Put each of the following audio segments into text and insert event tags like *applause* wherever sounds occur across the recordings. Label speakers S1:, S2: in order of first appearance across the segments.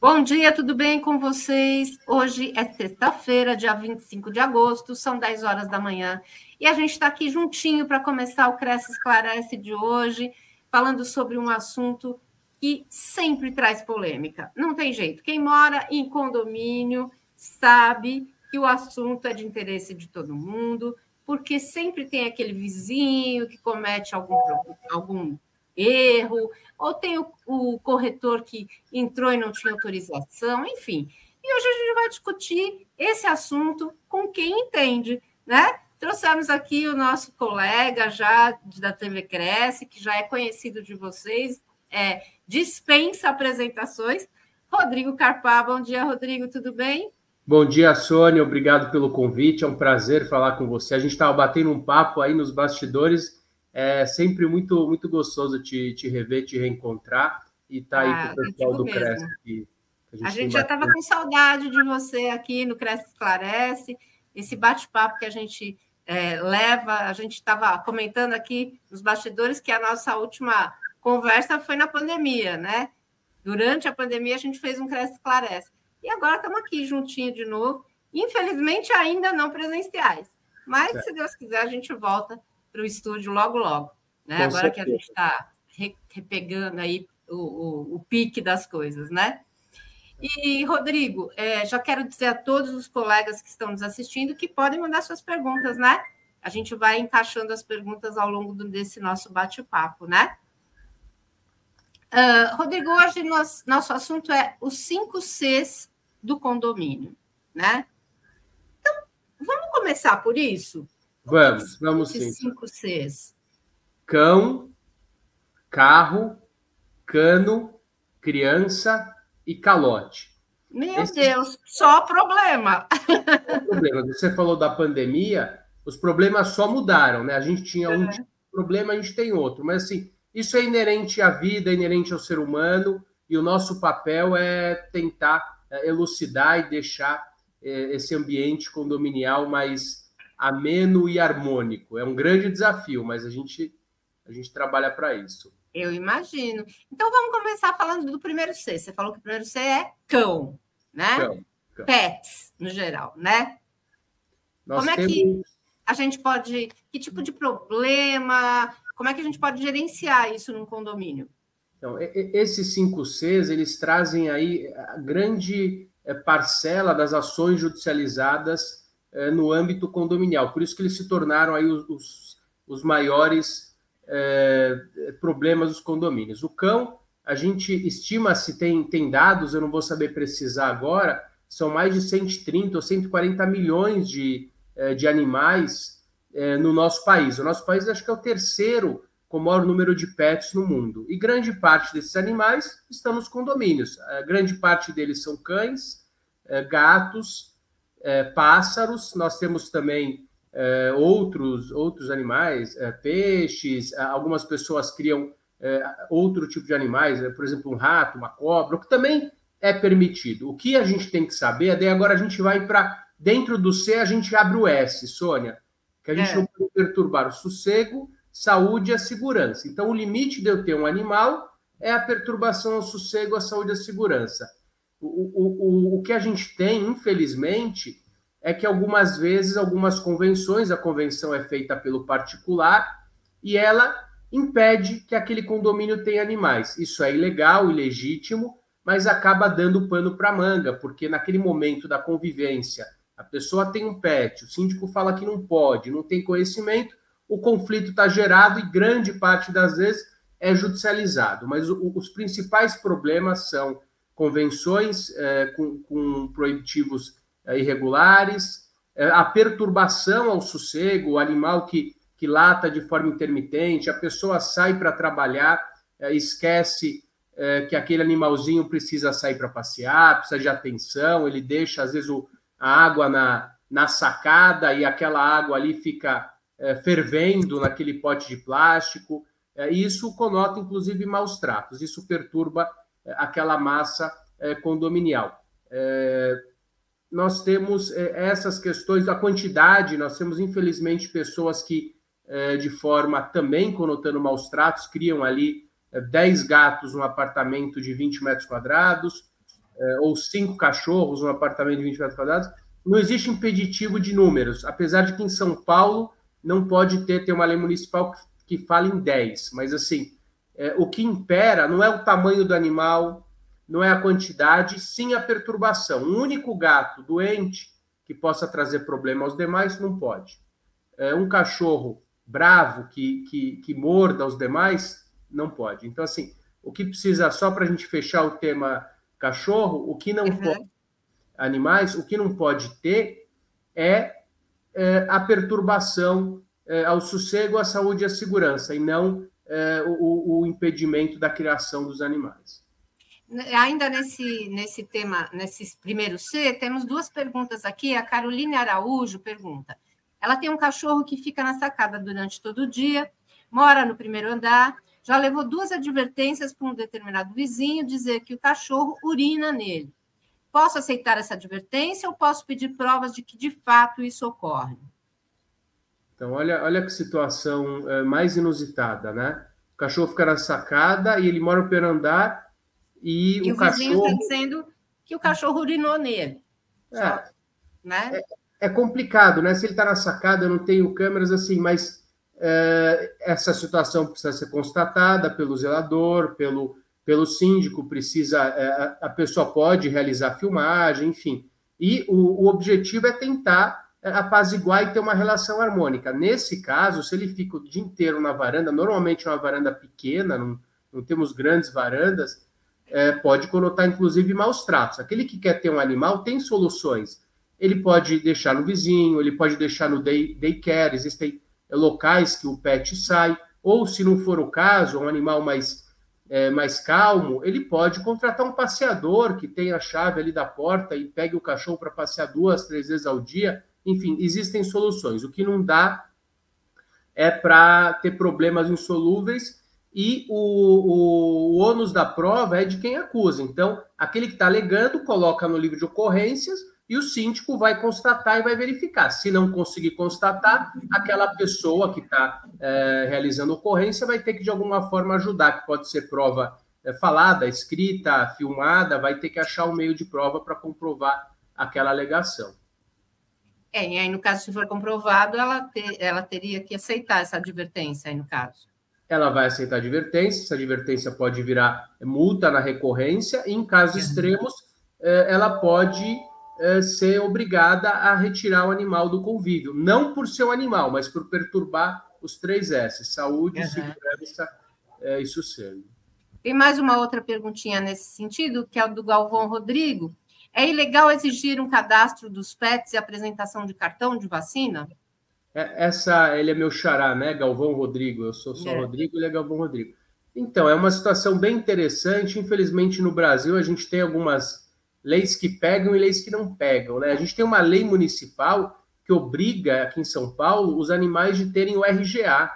S1: Bom dia, tudo bem com vocês? Hoje é sexta-feira, dia 25 de agosto, são 10 horas da manhã e a gente está aqui juntinho para começar o Cresce Esclarece de hoje, falando sobre um assunto que sempre traz polêmica. Não tem jeito. Quem mora em condomínio sabe que o assunto é de interesse de todo mundo, porque sempre tem aquele vizinho que comete algum, algum erro, ou tem o, o, corretor que entrou e não tinha autorização, enfim. E hoje a gente vai discutir esse assunto com quem entende, né? Trouxemos aqui o nosso colega já da TV Cresce, que já é conhecido de vocês, é, dispensa apresentações, Rodrigo Carpá. Bom dia, Rodrigo, tudo bem?
S2: Bom dia, Sônia, obrigado pelo convite, é um prazer falar com você. A gente estava batendo um papo aí nos bastidores é sempre muito, muito gostoso te, te rever, te reencontrar e estar tá aí ah, com o pessoal do Cresce.
S1: A gente, a gente já estava com saudade de você aqui no Cresce Esclarece, esse bate-papo que a gente é, leva. A gente estava comentando aqui nos bastidores que a nossa última conversa foi na pandemia, né? Durante a pandemia, a gente fez um Cresce Esclarece. E agora estamos aqui juntinho de novo. Infelizmente, ainda não presenciais. Mas, é. se Deus quiser, a gente volta para o estúdio logo, logo. Né? Agora certeza. que a gente está repegando aí o, o, o, pique das coisas, né? E, Rodrigo, é, já quero dizer a todos os colegas que estão nos assistindo que podem mandar suas perguntas, né? A gente vai encaixando as perguntas ao longo desse nosso bate-papo, né? Uh, Rodrigo, hoje nós, nosso assunto é os cinco Cs do condomínio, né? Então, vamos começar por isso?
S2: Vamos, vamos sim.
S1: Cinco Cs.
S2: Cão, carro, cano, criança e calote.
S1: Meu Esse... Deus, só problema.
S2: Só problema. Você falou da pandemia, os problemas só mudaram, né? A gente tinha um é. problema, a gente tem outro. Mas assim, isso é inerente à vida, é inerente ao ser humano, e o nosso papel é tentar é, elucidar e deixar é, esse ambiente condominial mais ameno e harmônico. É um grande desafio, mas a gente, a gente trabalha para isso.
S1: Eu imagino. Então vamos começar falando do primeiro C. Você falou que o primeiro C é cão, né? Cão, cão. Pets, no geral, né? Nós como temos... é que a gente pode. Que tipo de problema? Como é que a gente pode gerenciar isso num condomínio?
S2: Então, esses cinco Cs, eles trazem aí a grande eh, parcela das ações judicializadas é, no âmbito condominial. Por isso que eles se tornaram aí os, os maiores é, problemas dos condomínios. O cão, a gente estima se tem, tem dados, eu não vou saber precisar agora, são mais de 130 ou 140 milhões de, é, de animais no nosso país. O nosso país acho que é o terceiro com o maior número de pets no mundo. E grande parte desses animais estão nos condomínios. A grande parte deles são cães, gatos, é, pássaros, nós temos também é, outros, outros animais, é, peixes, é, algumas pessoas criam é, outro tipo de animais, né, por exemplo, um rato, uma cobra, o que também é permitido. O que a gente tem que saber, daí agora a gente vai para dentro do C, a gente abre o S, Sônia, que a gente é. não pode perturbar o sossego, saúde e a segurança. Então, o limite de eu ter um animal é a perturbação ao sossego, à saúde e à segurança. O, o, o que a gente tem, infelizmente, é que algumas vezes, algumas convenções, a convenção é feita pelo particular e ela impede que aquele condomínio tenha animais. Isso é ilegal, ilegítimo, mas acaba dando pano para manga, porque naquele momento da convivência, a pessoa tem um pet, o síndico fala que não pode, não tem conhecimento, o conflito está gerado e grande parte das vezes é judicializado. Mas os principais problemas são convenções é, com, com, proibitivos é, irregulares, é, a perturbação ao sossego, o animal que, que lata de forma intermitente, a pessoa sai para trabalhar, é, esquece é, que aquele animalzinho precisa sair para passear, precisa de atenção, ele deixa, às vezes, o, a água na, na sacada e aquela água ali fica fervendo naquele pote de plástico. Isso conota, inclusive, maus tratos, isso perturba aquela massa é, condominial. É, nós temos essas questões da quantidade, nós temos, infelizmente, pessoas que, de forma também conotando maus tratos, criam ali 10 é, gatos num apartamento de 20 metros quadrados, ou cinco cachorros, um apartamento de 20 metros quadrados, não existe impeditivo de números, apesar de que em São Paulo não pode ter, ter uma lei municipal que, fala em 10, mas assim, é, o que impera não é o tamanho do animal, não é a quantidade, sim a perturbação. Um único gato doente que possa trazer problema aos demais não pode. É, um cachorro bravo que, que, que morda os demais não pode. Então, assim, o que precisa, só para a gente fechar o tema cachorro, o que não uhum. pode, animais, o que não pode ter é, é a perturbação é, ao sossego, à saúde e à segurança, e não é, o, o impedimento da criação dos animais.
S1: Ainda nesse, nesse tema, nesse primeiro C, temos duas perguntas aqui. A Caroline Araújo pergunta: ela tem um cachorro que fica na sacada durante todo o dia, mora no primeiro andar, já levou duas advertências para um determinado vizinho dizer que o cachorro urina nele. Posso aceitar essa advertência ou posso pedir provas de que de fato isso ocorre?
S2: Então, olha, olha que situação é, mais inusitada, né? O cachorro fica na sacada e ele mora no primeiro andar e,
S1: e o, o cachorro. está dizendo que o cachorro urinou nele.
S2: É, Só, né? é, é complicado, né? Se ele está na sacada, eu não tenho câmeras assim, mas é, essa situação precisa ser constatada pelo zelador, pelo, pelo síndico, precisa é, a pessoa pode realizar filmagem, enfim. E o, o objetivo é tentar apaziguar e ter uma relação harmônica. Nesse caso, se ele fica o dia inteiro na varanda, normalmente é uma varanda pequena, não, não temos grandes varandas, é, pode conotar inclusive maus tratos. Aquele que quer ter um animal tem soluções. Ele pode deixar no vizinho, ele pode deixar no day, daycare, existem locais que o pet sai, ou se não for o caso, um animal mais, é, mais calmo, ele pode contratar um passeador que tenha a chave ali da porta e pegue o cachorro para passear duas, três vezes ao dia. Enfim, existem soluções. O que não dá é para ter problemas insolúveis e o, o, o ônus da prova é de quem acusa. Então, aquele que está alegando coloca no livro de ocorrências e o síndico vai constatar e vai verificar. Se não conseguir constatar, aquela pessoa que está é, realizando ocorrência vai ter que, de alguma forma, ajudar, que pode ser prova é, falada, escrita, filmada, vai ter que achar um meio de prova para comprovar aquela alegação.
S1: É, e aí, no caso, se for comprovado, ela, ter, ela teria que aceitar essa advertência, aí, no caso.
S2: Ela vai aceitar a advertência, essa advertência pode virar multa na recorrência, e em casos uhum. extremos, é, ela pode é, ser obrigada a retirar o animal do convívio. Não por ser um animal, mas por perturbar os três S: saúde, uhum. segurança é, e sossego.
S1: Tem mais uma outra perguntinha nesse sentido, que é o do Galvão Rodrigo. É ilegal exigir um cadastro dos pets e apresentação de cartão de vacina?
S2: É, essa, ele é meu xará, né, Galvão Rodrigo? Eu sou só é. Rodrigo, ele é Galvão Rodrigo. Então, é uma situação bem interessante. Infelizmente, no Brasil, a gente tem algumas leis que pegam e leis que não pegam. Né? A gente tem uma lei municipal que obriga, aqui em São Paulo, os animais de terem o RGA.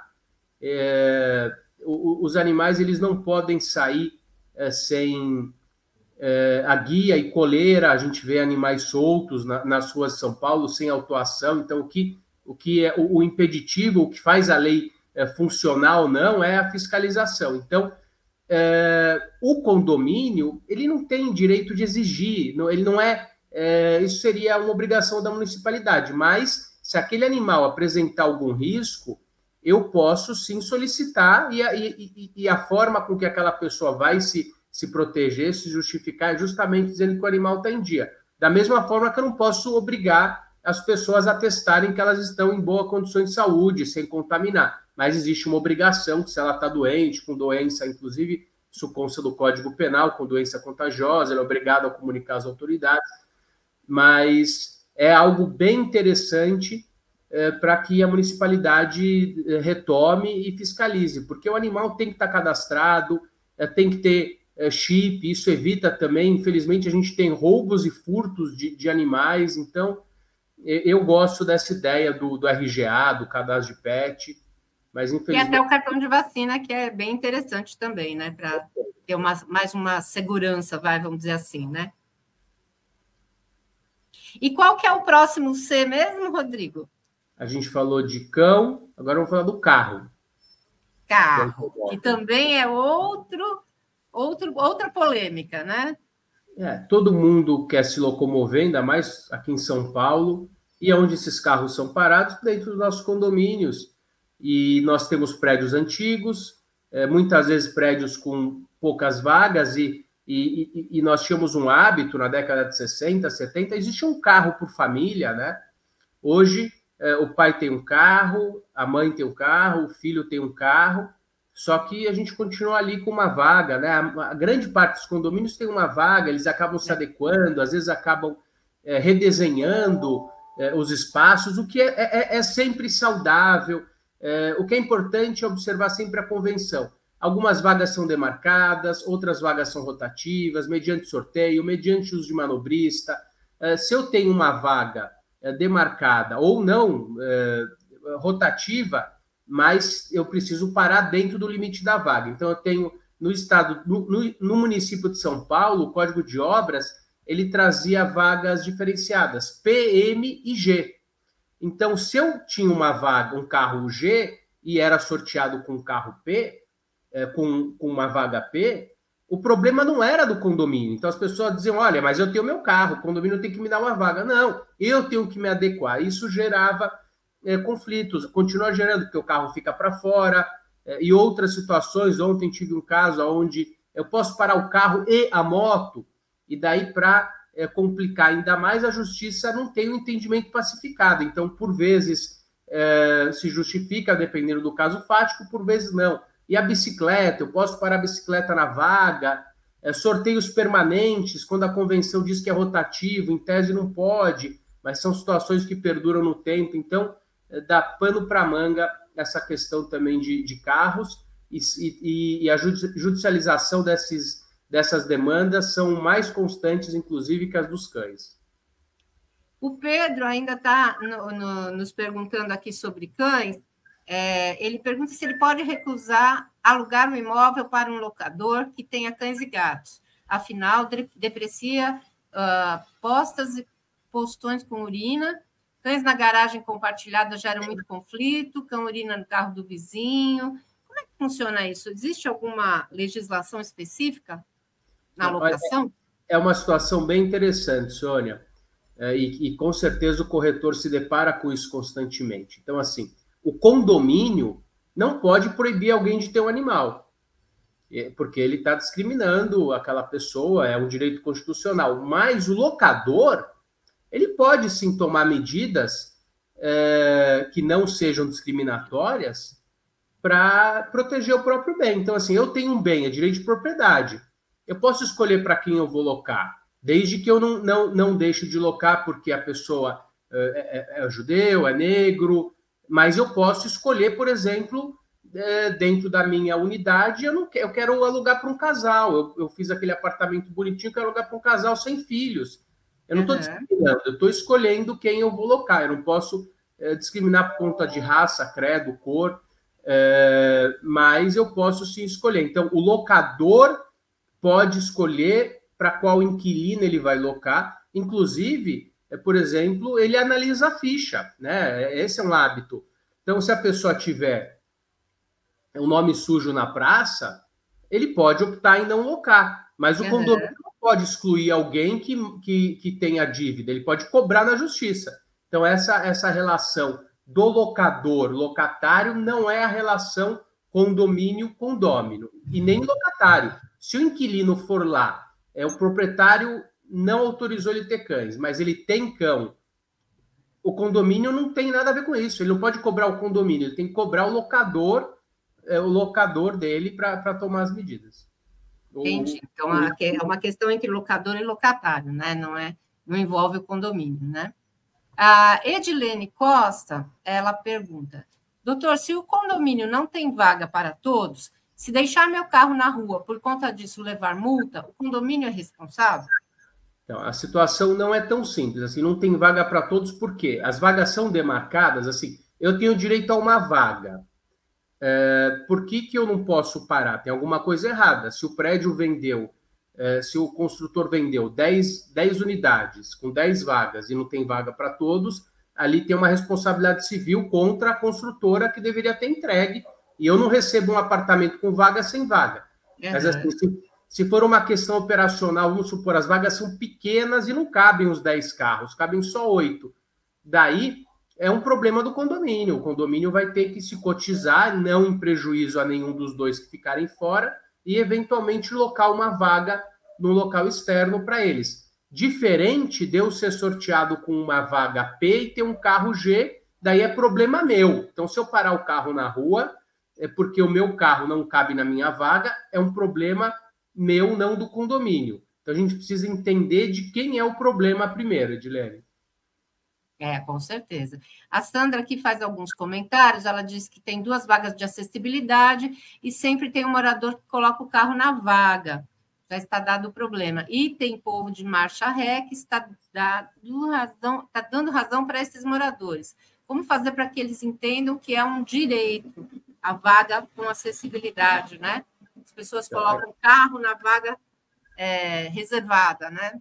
S2: É, os animais eles não podem sair é, sem é, a guia e coleira. A gente vê animais soltos na, nas ruas de São Paulo sem autuação. Então, o que, o que é o, o impeditivo, o que faz a lei é, funcionar ou não, é a fiscalização. Então, é, o condomínio ele não tem direito de exigir, não, ele não é, é, Isso seria uma obrigação da municipalidade, mas se aquele animal apresentar algum risco, eu posso sim solicitar e a, e, e a forma com que aquela pessoa vai se, se proteger, se justificar, é justamente dizendo que o animal está em dia. Da mesma forma que eu não posso obrigar as pessoas a testarem que elas estão em boa condição de saúde, sem contaminar mas existe uma obrigação que se ela está doente, com doença, inclusive isso consta do Código Penal, com doença contagiosa, ela é obrigada a comunicar às autoridades, mas é algo bem interessante é, para que a municipalidade é, retome e fiscalize, porque o animal tem que estar tá cadastrado, é, tem que ter é, chip, isso evita também, infelizmente, a gente tem roubos e furtos de, de animais, então eu gosto dessa ideia do, do RGA, do cadastro de pet, mas infelizmente...
S1: E até o cartão de vacina, que é bem interessante também, né? Para ter uma, mais uma segurança, vai, vamos dizer assim, né? E qual que é o próximo C mesmo, Rodrigo?
S2: A gente falou de cão, agora vamos falar do carro.
S1: Carro, que também é outro, outro, outra polêmica, né?
S2: É, todo mundo quer se locomover, ainda mais aqui em São Paulo, e onde esses carros são parados, dentro dos nossos condomínios. E nós temos prédios antigos, é, muitas vezes prédios com poucas vagas, e, e, e, nós tínhamos um hábito na década de 60, 70, existia um carro por família, né? Hoje, é, o pai tem um carro, a mãe tem um carro, o filho tem um carro, só que a gente continua ali com uma vaga, né? A, grande parte dos condomínios tem uma vaga, eles acabam se adequando, às vezes acabam é, redesenhando é, os espaços, o que é, é, é sempre saudável. É, o que é importante é observar sempre a convenção. Algumas vagas são demarcadas, outras vagas são rotativas, mediante sorteio, mediante uso de manobrista. É, se eu tenho uma vaga demarcada ou não rotativa, mas eu preciso parar dentro do limite da vaga. Então, eu tenho no estado, no, no, no, município de São Paulo, o Código de Obras, ele trazia vagas diferenciadas, P, M e G. Então, se eu tinha uma vaga, um carro G, e era sorteado com um carro P, é, com, com uma vaga P, o problema não era do condomínio. Então, as pessoas diziam, olha, mas eu tenho meu carro, o condomínio tem que me dar uma vaga. Não, eu tenho que me adequar. Isso gerava é, conflitos, continua gerando, porque o carro fica para fora, é, e outras situações. Ontem tive um caso onde eu posso parar o carro e a moto, e daí para é, complicar ainda mais, a justiça não tem um entendimento pacificado. Então, por vezes é, se justifica, dependendo do caso fático, por vezes não. E a bicicleta, eu posso parar a bicicleta na vaga, é, sorteios permanentes, quando a convenção diz que é rotativo, em tese não pode, mas são situações que perduram no tempo. Então, dá pano para manga essa questão também de, de carros e, e, e, a judicialização desses, dessas demandas são mais constantes, inclusive, que as dos cães.
S1: O Pedro ainda está no, no, nos perguntando aqui sobre cães. É, ele pergunta se ele pode recusar alugar um imóvel para um locador que tenha cães e gatos. Afinal, deprecia uh, postas e postões com urina Cães na garagem compartilhada geram muito conflito, cão urina no carro do vizinho. Como é que funciona isso? Existe alguma legislação específica na locação?
S2: É uma situação bem interessante, Sônia. É, e, e, com certeza o corretor se depara com isso constantemente. Então, assim, o condomínio não pode proibir alguém de ter um animal, é, porque ele está discriminando aquela pessoa, é um direito constitucional. Mas o locador ele pode sim tomar medidas é, que não sejam discriminatórias para proteger o próprio bem. Então, assim, eu tenho um bem, é direito de propriedade. Eu posso escolher para quem eu vou locar, desde que eu não, não, não deixe de locar porque a pessoa é, é, é judeu, é negro, mas eu posso escolher, por exemplo, é, dentro da minha unidade, eu, não quero, eu quero alugar para um casal. Eu, eu, fiz aquele apartamento bonitinho, quero alugar para um casal sem filhos. Eu não estou uhum. discriminando, eu estou escolhendo quem eu vou locar. Eu não posso é, discriminar por conta de raça, credo, cor, é, mas eu posso sim escolher. Então, o locador pode escolher para qual inquilino ele vai locar. Inclusive, é, por exemplo, ele analisa a ficha, né? Esse é um hábito. Então, se a pessoa tiver um nome sujo na praça, ele pode optar em não locar. Mas o uhum. condomínio pode excluir alguém que, que, que tenha dívida, ele pode cobrar na justiça. Então, essa, essa relação do locador, locatário, não é a relação condomínio-condômino, e nem locatário. Se o inquilino for lá, é o proprietário não autorizou ele ter cães, mas ele tem cão, o condomínio não tem nada a ver com isso. Ele não pode cobrar o condomínio, ele tem que cobrar o locador, é, o locador dele para tomar as medidas.
S1: Entendi. Então, é uma questão entre locador e locatário, né? Não, é, não envolve o condomínio, né? A Edilene Costa, ela pergunta, doutor, se o condomínio não tem vaga para todos, se deixar meu carro na rua por conta disso levar multa, o condomínio é responsável?
S2: Então, a situação não é tão simples, assim, não tem vaga para todos, por quê? As vagas são demarcadas, assim, eu tenho direito a uma vaga, é, por que, que eu não posso parar? Tem alguma coisa errada. Se o prédio vendeu, é, se o construtor vendeu 10, 10 unidades com 10 vagas e não tem vaga para todos, ali tem uma responsabilidade civil contra a construtora que deveria ter entregue. E eu não recebo um apartamento com vaga sem vaga. Uhum. Mas assim, se, se for uma questão operacional, vamos supor, as vagas são pequenas e não cabem os 10 carros, cabem só oito. Daí é um problema do condomínio. O condomínio vai ter que se cotizar, não em prejuízo a nenhum dos dois que ficarem fora, e eventualmente locar uma vaga no local externo para eles. Diferente de eu ser sorteado com uma vaga P e ter um carro G, daí é problema meu. Então, se eu parar o carro na rua, é porque o meu carro não cabe na minha vaga, é um problema meu, não do condomínio. Então, a gente precisa entender de quem é o problema primeiro, Edilene.
S1: É, com certeza. A Sandra aqui faz alguns comentários. Ela diz que tem duas vagas de acessibilidade e sempre tem um morador que coloca o carro na vaga. Já está dado o problema. E tem povo de marcha ré que está dando razão, está dando razão para esses moradores. Como fazer para que eles entendam que é um direito a vaga com acessibilidade, né? As pessoas colocam o carro na vaga é, reservada, né?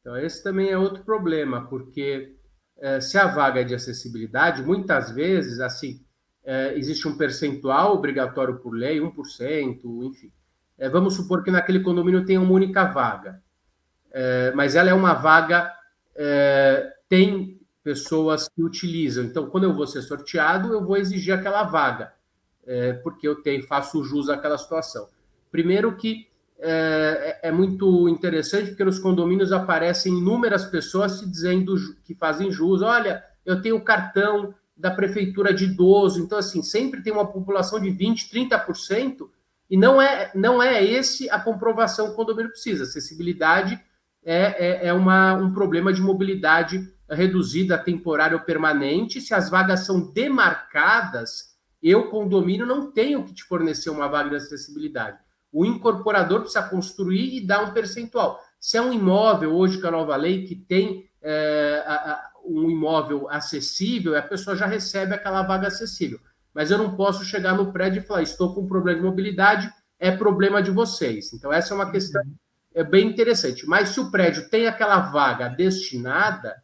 S2: Então, esse também é outro problema, porque se a vaga é de acessibilidade, muitas vezes, assim, é, existe um percentual obrigatório por lei, 1%, enfim. É, vamos supor que naquele condomínio tem uma única vaga, mas ela é uma vaga, tem pessoas que utilizam. Então, quando eu vou ser sorteado, eu vou exigir aquela vaga, porque eu tenho, faço jus àquela situação. Primeiro que é, é, muito interessante porque nos condomínios aparecem inúmeras pessoas se dizendo que fazem jus. Olha, eu tenho cartão da prefeitura de idoso, então assim sempre tem uma população de 20, 30% e não é não é esse a comprovação que o condomínio precisa. Acessibilidade é, é, é uma, um problema de mobilidade reduzida, temporária ou permanente. Se as vagas são demarcadas, eu condomínio não tenho que te fornecer uma vaga de acessibilidade o incorporador precisa construir e dar um percentual. Se é um imóvel, hoje com a nova lei, que tem é, a, a, um imóvel acessível, a pessoa já recebe aquela vaga acessível. Mas eu não posso chegar no prédio e falar, estou com um problema de mobilidade, é problema de vocês. Então, essa é uma questão é bem interessante. Mas se o prédio tem aquela vaga destinada,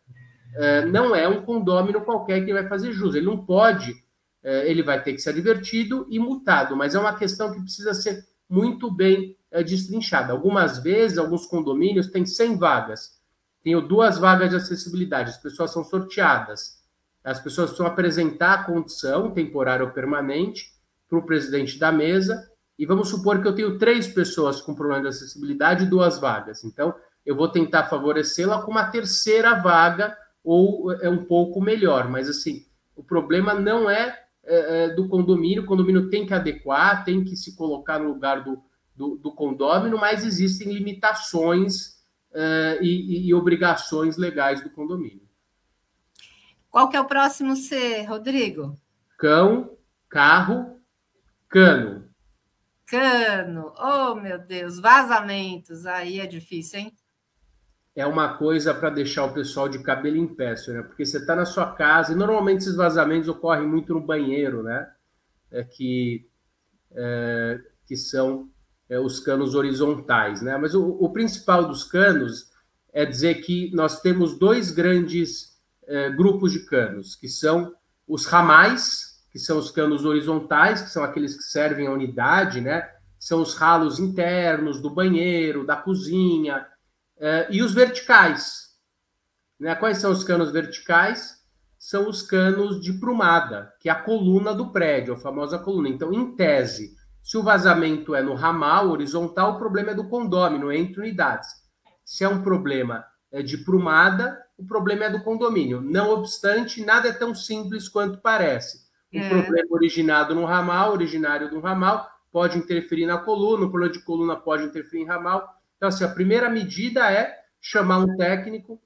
S2: é, não é um condômino qualquer que vai fazer jus. Ele não pode, é, ele vai ter que ser advertido e multado, mas é uma questão que precisa ser muito bem é, destrinchada. Algumas vezes, alguns condomínios têm 100 vagas. Tenho duas vagas de acessibilidade, as pessoas são sorteadas. As pessoas precisam apresentar a condição, temporária ou permanente, para o presidente da mesa. E vamos supor que eu tenho três pessoas com problema de acessibilidade e duas vagas. Então, eu vou tentar favorecê-la com uma terceira vaga ou é um pouco melhor. Mas, assim, o problema não é é, é, do condomínio, o condomínio tem que adequar, tem que se colocar no lugar do, do, do condômino, mas existem limitações é, e, e, obrigações legais do condomínio.
S1: Qual que é o próximo C, Rodrigo?
S2: Cão, carro, cano.
S1: Cano, oh meu Deus, vazamentos, aí é difícil, hein?
S2: É uma coisa para deixar o pessoal de cabelo em pé, né? Porque você está na sua casa e normalmente esses vazamentos ocorrem muito no banheiro, né? É que, é, que são é, os canos horizontais, né? Mas o, o, principal dos canos é dizer que nós temos dois grandes é, grupos de canos, que são os ramais, que são os canos horizontais, que são aqueles que servem à unidade, né? São os ralos internos do banheiro, da cozinha, Uh, e os verticais. Né? Quais são os canos verticais? São os canos de prumada, que é a coluna do prédio, a famosa coluna. Então, em tese, se o vazamento é no ramal horizontal, o problema é do condômino, entre unidades. Se é um problema é de prumada, o problema é do condomínio. Não obstante, nada é tão simples quanto parece. O é. problema originado no ramal, originário do ramal, pode interferir na coluna, o problema de coluna pode interferir em ramal, então, assim, a primeira medida é chamar um técnico,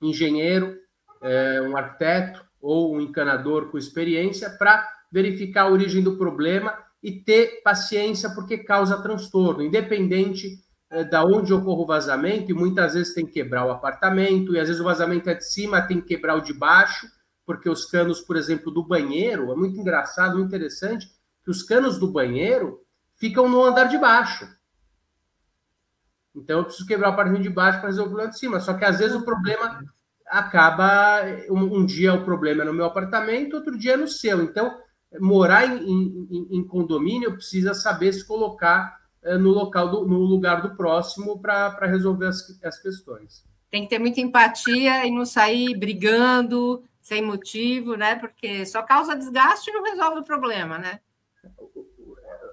S2: engenheiro, é, um arquiteto ou um encanador com experiência para verificar a origem do problema e ter paciência porque causa transtorno, independente é, da onde ocorre o vazamento, e muitas vezes tem que quebrar o apartamento, e às vezes o vazamento é de cima, tem que quebrar o de baixo, porque os canos, por exemplo, do banheiro, é muito engraçado, muito interessante, que os canos do banheiro ficam no andar de baixo. Então eu preciso quebrar o apartamento de baixo para resolver o problema de cima. Só que às vezes o problema acaba. Um, um, dia o problema é no meu apartamento, outro dia é no seu. Então, morar em, em, em condomínio precisa saber se colocar é, no local do, no lugar do próximo para resolver as, as questões.
S1: Tem que ter muita empatia e não sair brigando sem motivo, né? Porque só causa desgaste e não resolve o problema, né?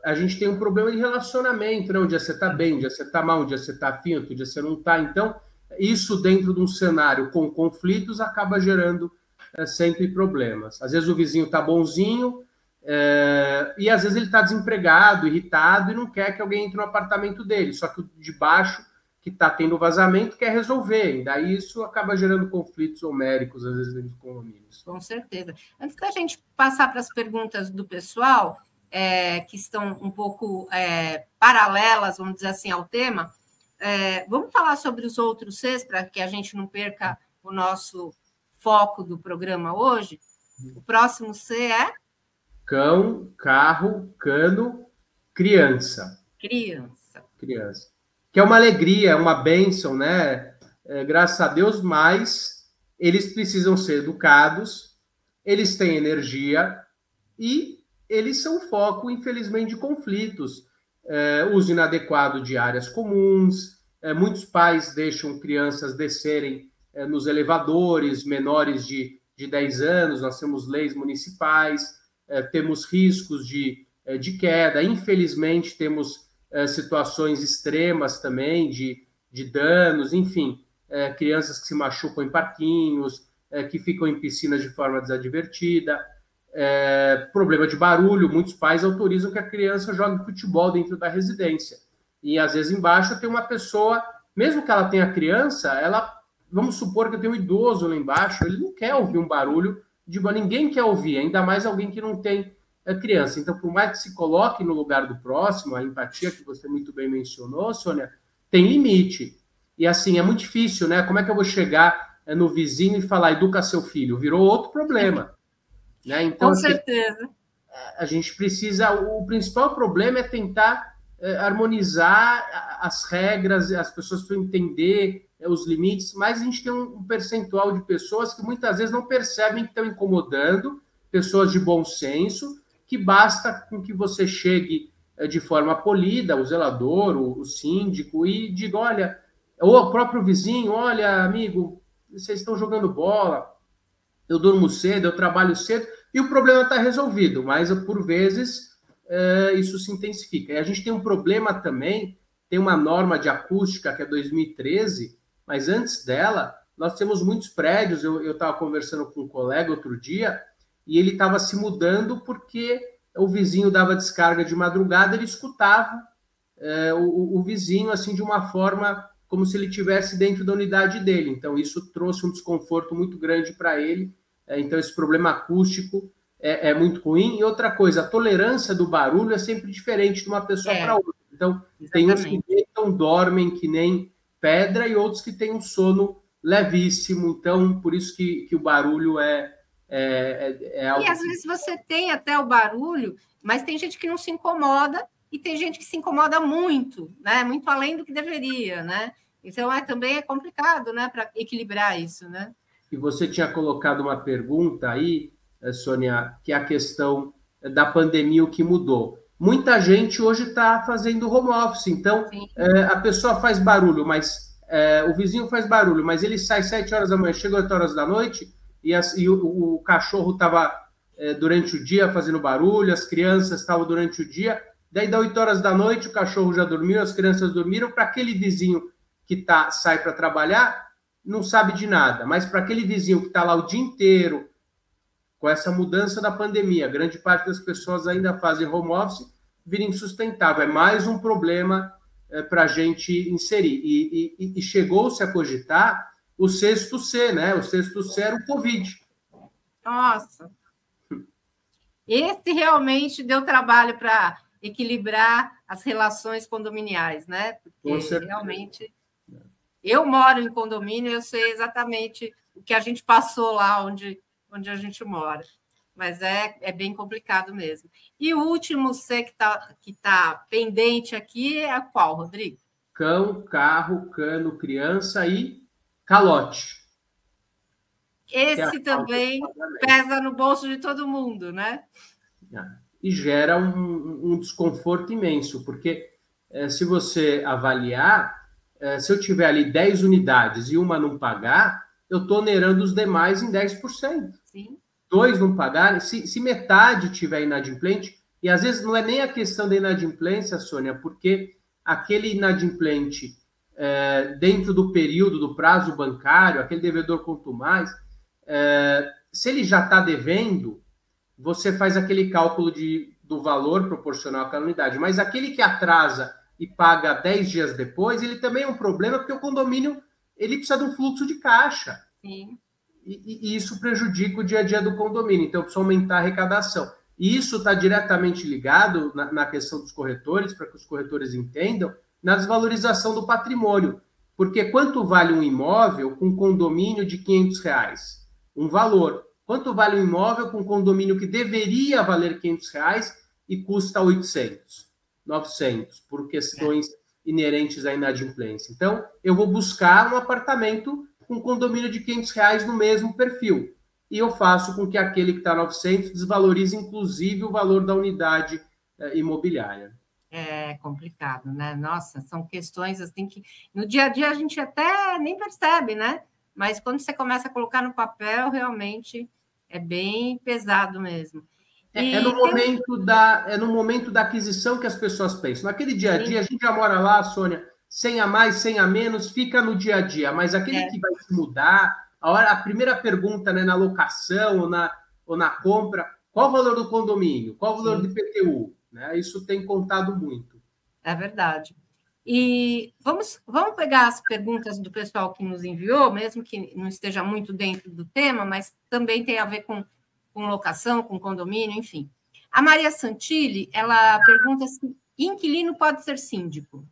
S2: A gente tem um problema de relacionamento, né? Um dia você está bem, um dia você está mal, um dia você está afim, outro dia você não está. Então, isso dentro de um cenário com conflitos acaba gerando é, sempre problemas. Às vezes o vizinho está bonzinho é, e às vezes ele está desempregado, irritado e não quer que alguém entre no apartamento dele. Só que o de baixo que está tendo vazamento quer resolver. E daí isso acaba gerando conflitos homéricos, às vezes, dentro dos condomínios.
S1: Com certeza. Antes da gente passar para as perguntas do pessoal, é, que estão um pouco é, paralelas, vamos dizer assim, ao tema, é, vamos falar sobre os outros Cs, para que a gente não perca o nosso foco do programa hoje. O próximo C é?
S2: Cão, carro, cano, criança.
S1: Criança.
S2: Criança. Que é uma alegria, uma bênção, né? É, graças a Deus, mas eles precisam ser educados, eles têm energia e eles são foco, infelizmente, de conflitos. É, uso inadequado de áreas comuns. É, muitos pais deixam crianças descerem é, nos elevadores, menores de, de 10 anos, nós temos leis municipais, é, temos riscos de, é, de queda, infelizmente, temos é, situações extremas também de, de danos, enfim, crianças que se machucam em parquinhos, que ficam em piscinas de forma desadvertida é, problema de barulho, muitos pais autorizam que a criança jogue futebol dentro da residência. E às vezes embaixo tem uma pessoa, mesmo que ela tenha criança, ela, vamos supor que tem um idoso lá embaixo, ele não quer ouvir um barulho de ninguém quer ouvir, ainda mais alguém que não tem é, criança. Então, por mais que se coloque no lugar do próximo, a empatia que você muito bem mencionou, Sônia, tem limite. E assim, é muito difícil, né? Como é que eu vou chegar é, no vizinho e falar, educa seu filho? Virou outro problema. Né?
S1: Então, Com assim, certeza.
S2: A gente precisa. O principal problema é tentar é, harmonizar as regras, as pessoas precisam entender é, os limites, mas a gente tem um, percentual de pessoas que muitas vezes não percebem que estão incomodando, pessoas de bom senso, que basta com que você chegue é, de forma polida, o zelador, o síndico, e diga: olha, ou o próprio vizinho, olha, amigo, vocês estão jogando bola, eu durmo cedo, eu trabalho cedo, e o problema está resolvido, mas por vezes é, isso se intensifica. E a gente tem um problema também, tem uma norma de acústica que é 2013, mas antes dela, nós temos muitos prédios. Eu estava conversando com um colega outro dia, e ele estava se mudando porque o vizinho dava descarga de madrugada, ele escutava é, o, o, vizinho assim de uma forma como se ele tivesse dentro da unidade dele. Então isso trouxe um desconforto muito grande para ele então, esse problema acústico é, é, muito ruim. E outra coisa, a tolerância do barulho é sempre diferente de uma pessoa é, para outra. Então, exatamente. tem uns que deitam, dormem que nem pedra e outros que têm um sono levíssimo. Então, por isso que, que o barulho é, é, é, é algo.
S1: E às vezes você tem até o barulho, mas tem gente que não se incomoda e tem gente que se incomoda muito, né? Muito além do que deveria, né? Então é, também é complicado, né, para equilibrar isso, né?
S2: E você tinha colocado uma pergunta aí, eh, Sônia, que é a questão da pandemia, o que mudou. Muita gente hoje está fazendo home office, então é, a pessoa faz barulho, mas é, o vizinho faz barulho, mas ele sai sete horas da manhã, chega oito horas da noite e, as, e o, o, cachorro estava é, durante o dia fazendo barulho, as crianças estavam durante o dia, daí dá oito horas da noite, o cachorro já dormiu, as crianças dormiram, para aquele vizinho que tá, sai para trabalhar, não sabe de nada, mas para aquele vizinho que está lá o dia inteiro, com essa mudança da pandemia, grande parte das pessoas ainda fazem home office, vira insustentável. É mais um problema é, para a gente inserir. E, e, e chegou-se a cogitar o sexto C, né? O sexto C era o Covid.
S1: Nossa! Esse realmente deu trabalho para equilibrar as relações condominiais, né? Porque realmente eu moro em condomínio, eu sei exatamente o que a gente passou lá onde, onde a gente mora. Mas é, é bem complicado mesmo. E o último C que está que tá pendente aqui é qual, Rodrigo?
S2: Cão, carro, cano, criança e calote.
S1: Esse é também pesa no bolso de todo mundo, né?
S2: E gera um, um desconforto imenso, porque é, se você avaliar, se eu tiver ali 10 unidades e uma não pagar, eu estou onerando os demais em 10%. Sim. Dois não pagarem, se, se metade tiver inadimplente, e às vezes não é nem a questão da inadimplência, Sônia, porque aquele inadimplente é, dentro do período do prazo bancário, aquele devedor quanto mais, é, se ele já está devendo, você faz aquele cálculo de, do valor proporcional àquela unidade. Mas aquele que atrasa e paga 10 dias depois, ele também é um problema, porque o condomínio ele precisa de um fluxo de caixa. Sim. E, e isso prejudica o dia a dia do condomínio, então precisa aumentar a arrecadação. E isso está diretamente ligado na, na questão dos corretores, para que os corretores entendam, na desvalorização do patrimônio. Porque quanto vale um imóvel com condomínio de 500 reais? Um valor. Quanto vale um imóvel com condomínio que deveria valer 500 reais e custa 800, 900, por questões inerentes à inadimplência? Então, eu vou buscar um apartamento com condomínio de 500 reais no mesmo perfil. E eu faço com que aquele que está 900 desvalorize, inclusive, o valor da unidade eh, imobiliária
S1: é complicado, né? Nossa, são questões assim que no dia a dia a gente até nem percebe, né? Mas quando você começa a colocar no papel, realmente é bem pesado mesmo.
S2: É, é, no momento da, é no momento da aquisição que as pessoas pensam. Naquele dia a dia, a gente já mora lá, Sônia, sem a mais, sem a menos, fica no dia a dia. Mas aquele é. que vai se mudar, a, hora, a primeira pergunta né, na locação ou na, ou na compra, qual o valor do condomínio? Qual o valor Sim. do IPTU? Né? Isso tem contado muito.
S1: É verdade. E vamos, vamos pegar as perguntas do pessoal que nos enviou, mesmo que não esteja muito dentro do tema, mas também tem a ver com, com locação, com condomínio, enfim. A Maria Santilli, ela pergunta se inquilino pode ser síndico.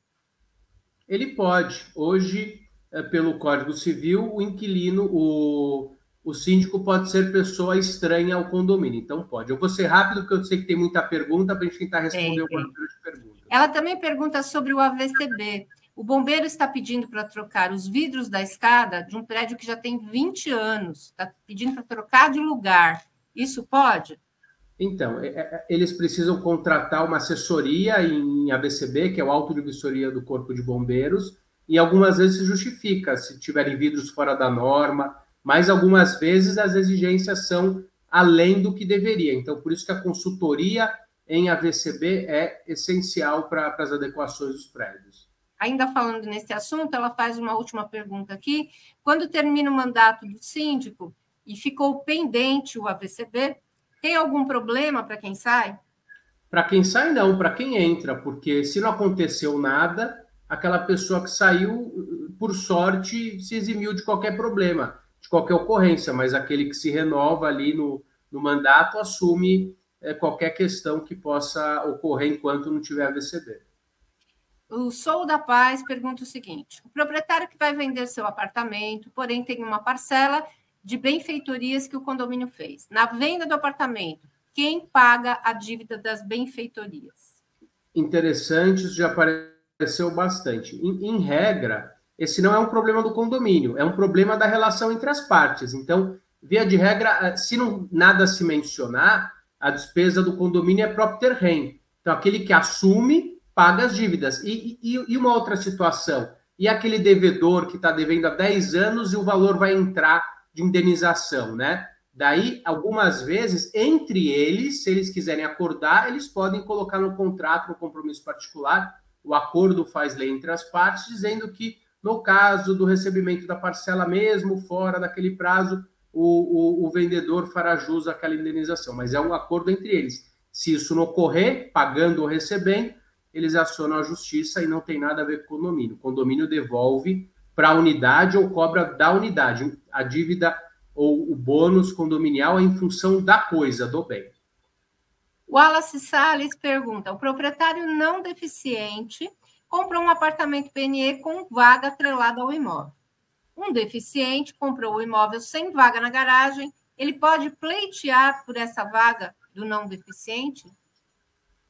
S2: Ele pode. Hoje, é, pelo Código Civil, o inquilino, o, o síndico pode ser pessoa estranha ao condomínio. Então, pode. Eu vou ser rápido, porque eu sei que tem muita pergunta para a gente tentar responder alguma de pergunta.
S1: Ela também pergunta sobre o AVCB. O bombeiro está pedindo para trocar os vidros da escada de um prédio que já tem 20 anos. Está pedindo para trocar de lugar. Isso pode?
S2: Então, é, é, eles precisam contratar uma assessoria em ABCB, que é o Auto de Vistoria do Corpo de Bombeiros, e algumas vezes se justifica, se tiverem vidros fora da norma, mas algumas vezes as exigências são além do que deveria. Então, por isso que a consultoria em AVCB é essencial para as adequações dos prédios.
S1: Ainda falando nesse assunto, ela faz uma última pergunta aqui. Quando termina o mandato do síndico e ficou pendente o AVCB, tem algum problema para quem sai?
S2: Para quem sai, não, para quem entra, porque se não aconteceu nada, aquela pessoa que saiu, por sorte, se eximiu de qualquer problema de qualquer ocorrência, mas aquele que se renova ali no, no mandato assume é, qualquer questão que possa ocorrer enquanto não tiver AVCB.
S1: O Sou da Paz pergunta o seguinte: o proprietário que vai vender seu apartamento, porém tem uma parcela de benfeitorias que o condomínio fez. Na venda do apartamento, quem paga a dívida das benfeitorias?
S2: Interessante, isso já apareceu bastante. Em, em regra, esse não é um problema do condomínio, é um problema da relação entre as partes. Então, via de regra, eh, se não nada se mencionar, a despesa do condomínio é próprio terreno. Então, aquele que assume paga as dívidas. E, e, e uma outra situação, e aquele devedor que está devendo há 10 anos e o valor vai entrar de indenização, né? Daí, algumas vezes, entre eles, se eles quiserem acordar, eles podem colocar no contrato, no compromisso particular, o acordo faz lei entre as partes, dizendo que no caso do recebimento da parcela, mesmo fora daquele prazo, o, o, o vendedor fará jus àquela indenização. Mas é um acordo entre eles. Se isso não ocorrer, pagando ou recebendo, eles acionam a justiça e não tem nada a ver com o condomínio. O condomínio devolve para a unidade ou cobra da unidade. A dívida ou o bônus condominial é em função da coisa, do bem.
S1: Wallace Salles pergunta: o proprietário não deficiente comprou um apartamento PNE com vaga atrelada ao imóvel. Um deficiente comprou o imóvel sem vaga na garagem, ele pode pleitear por essa vaga do não deficiente?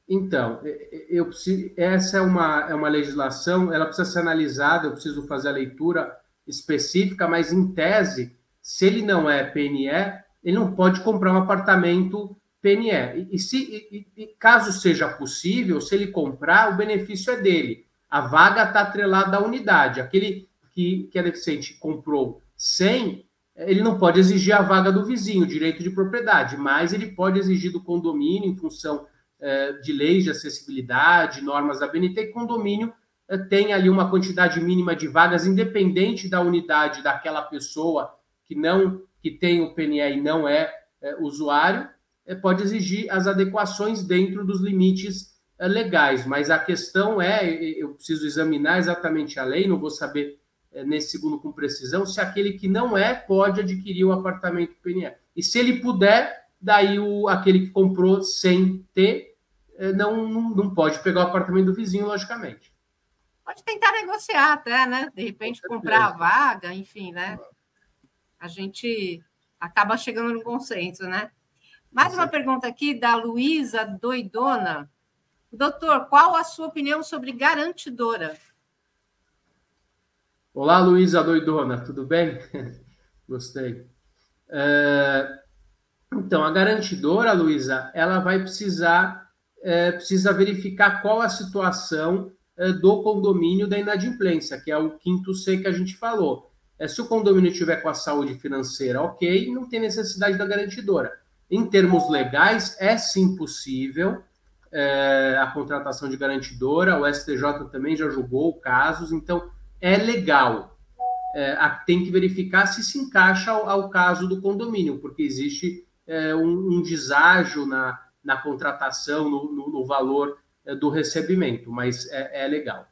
S2: Então, eu preciso, essa é uma, é uma legislação, ela precisa ser analisada, eu preciso fazer a leitura específica, mas em tese, se ele não é PNE, ele não pode comprar um apartamento PNE. E, se, e, e, caso seja possível, se ele comprar, o benefício é dele. A vaga está atrelada à unidade. Aquele que, que é deficiente comprou 100, ele não pode exigir a vaga do vizinho, direito de propriedade, mas ele pode exigir do condomínio, em função de leis de acessibilidade, normas da BNT, e condomínio eh, tem ali uma quantidade mínima de vagas, independente da unidade daquela pessoa que não que tem o PNE e não é, é usuário, é, pode exigir as adequações dentro dos limites é, legais. Mas a questão é, eu preciso examinar exatamente a lei, não vou saber é, nesse segundo com precisão, se aquele que não é pode adquirir o apartamento PNE. E se ele puder, daí o, aquele que comprou sem ter, é, não, não, não pode pegar o apartamento do vizinho, logicamente.
S1: Pode tentar negociar até, né? De repente comprar a vaga, enfim, né? A gente acaba chegando no consenso, né? Mais uma pergunta aqui da Luísa Doidona. Doutor, qual a sua opinião sobre garantidora?
S2: Olá, Luísa Doidona, tudo bem? *laughs* Gostei. É, então, a garantidora, Luísa, ela vai precisar é, precisa verificar qual a situação é, do condomínio da inadimplência, que é o quinto C que a gente falou. É, se o condomínio tiver com a saúde financeira ok, não tem necessidade da garantidora. Em termos legais, é sim possível é, a contratação de garantidora, o STJ também já julgou casos, então é legal. É, tem que verificar se se encaixa ao, ao caso do condomínio, porque existe é, um, um, deságio na, na contratação, no, no, no valor é, do recebimento, mas é, é, legal.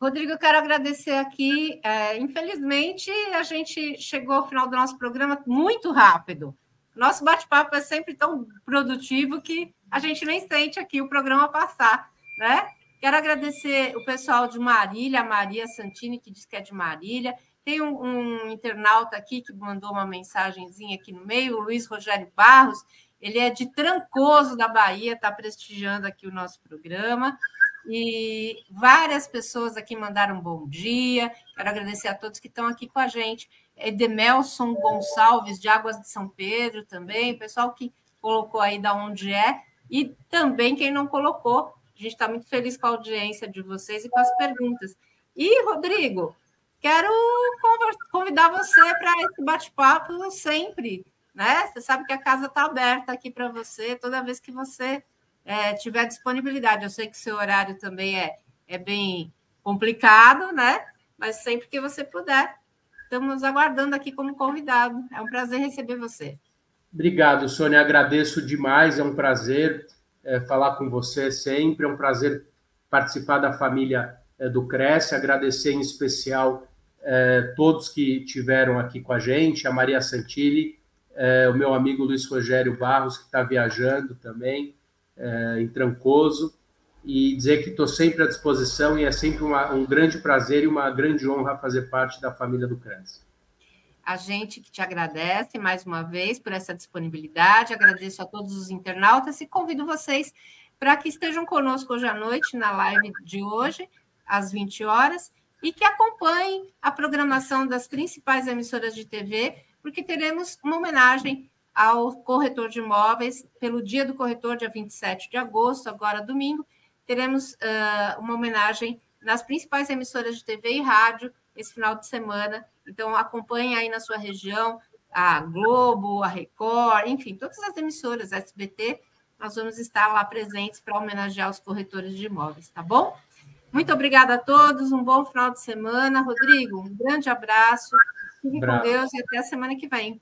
S1: Rodrigo, eu quero agradecer aqui. É, infelizmente, a gente chegou ao final do nosso programa muito rápido. Nosso bate-papo é sempre tão produtivo que a gente nem sente aqui o programa passar, né? Quero agradecer o pessoal de Marília, Maria Santini, que diz que é de Marília. Tem um, um internauta aqui que mandou uma mensagenzinha aqui no meio, o Luiz Rogério Barros. Ele é de Trancoso, da Bahia, está prestigiando aqui o nosso programa. E várias pessoas aqui mandaram bom dia. Quero agradecer a todos que estão aqui com a gente. Edemelson Gonçalves, de Águas de São Pedro, também, pessoal que colocou aí da onde é, e também quem não colocou. A gente está muito feliz com a audiência de vocês e com as perguntas. E, Rodrigo, quero convidar você para esse bate-papo sempre. Né? Você sabe que a casa está aberta aqui para você toda vez que você é, tiver disponibilidade. Eu sei que seu horário também é, é bem complicado, né? Mas sempre que você puder, estamos aguardando aqui como convidado. É um prazer receber você.
S2: Obrigado, Sônia. Agradeço demais. É um prazer é, falar com você sempre. É um prazer participar da família é, do Cresce. Agradecer em especial é, todos que tiveram aqui com a gente, a Maria Santilli, é, o meu amigo Luiz Rogério Barros, que está viajando também, é, em Trancoso e dizer que estou sempre à disposição e é sempre uma, um grande prazer e uma grande honra fazer parte da família do CRANS.
S1: A gente que te agradece mais uma vez por essa disponibilidade, agradeço a todos os internautas e convido vocês para que estejam conosco hoje à noite na live de hoje, às 20 horas, e que acompanhem a programação das principais emissoras de TV, porque teremos uma homenagem ao corretor de imóveis pelo Dia do Corretor, dia 27 de agosto, agora domingo. Teremos uh, uma homenagem nas principais emissoras de TV e rádio esse final de semana. Então, acompanhe aí na sua região a Globo, a Record, enfim, todas as emissoras, SBT, nós vamos estar lá presentes para homenagear os corretores de imóveis, tá bom? Muito obrigada a todos, um bom final de semana. Rodrigo, um grande abraço, fique com Deus e até a semana que vem.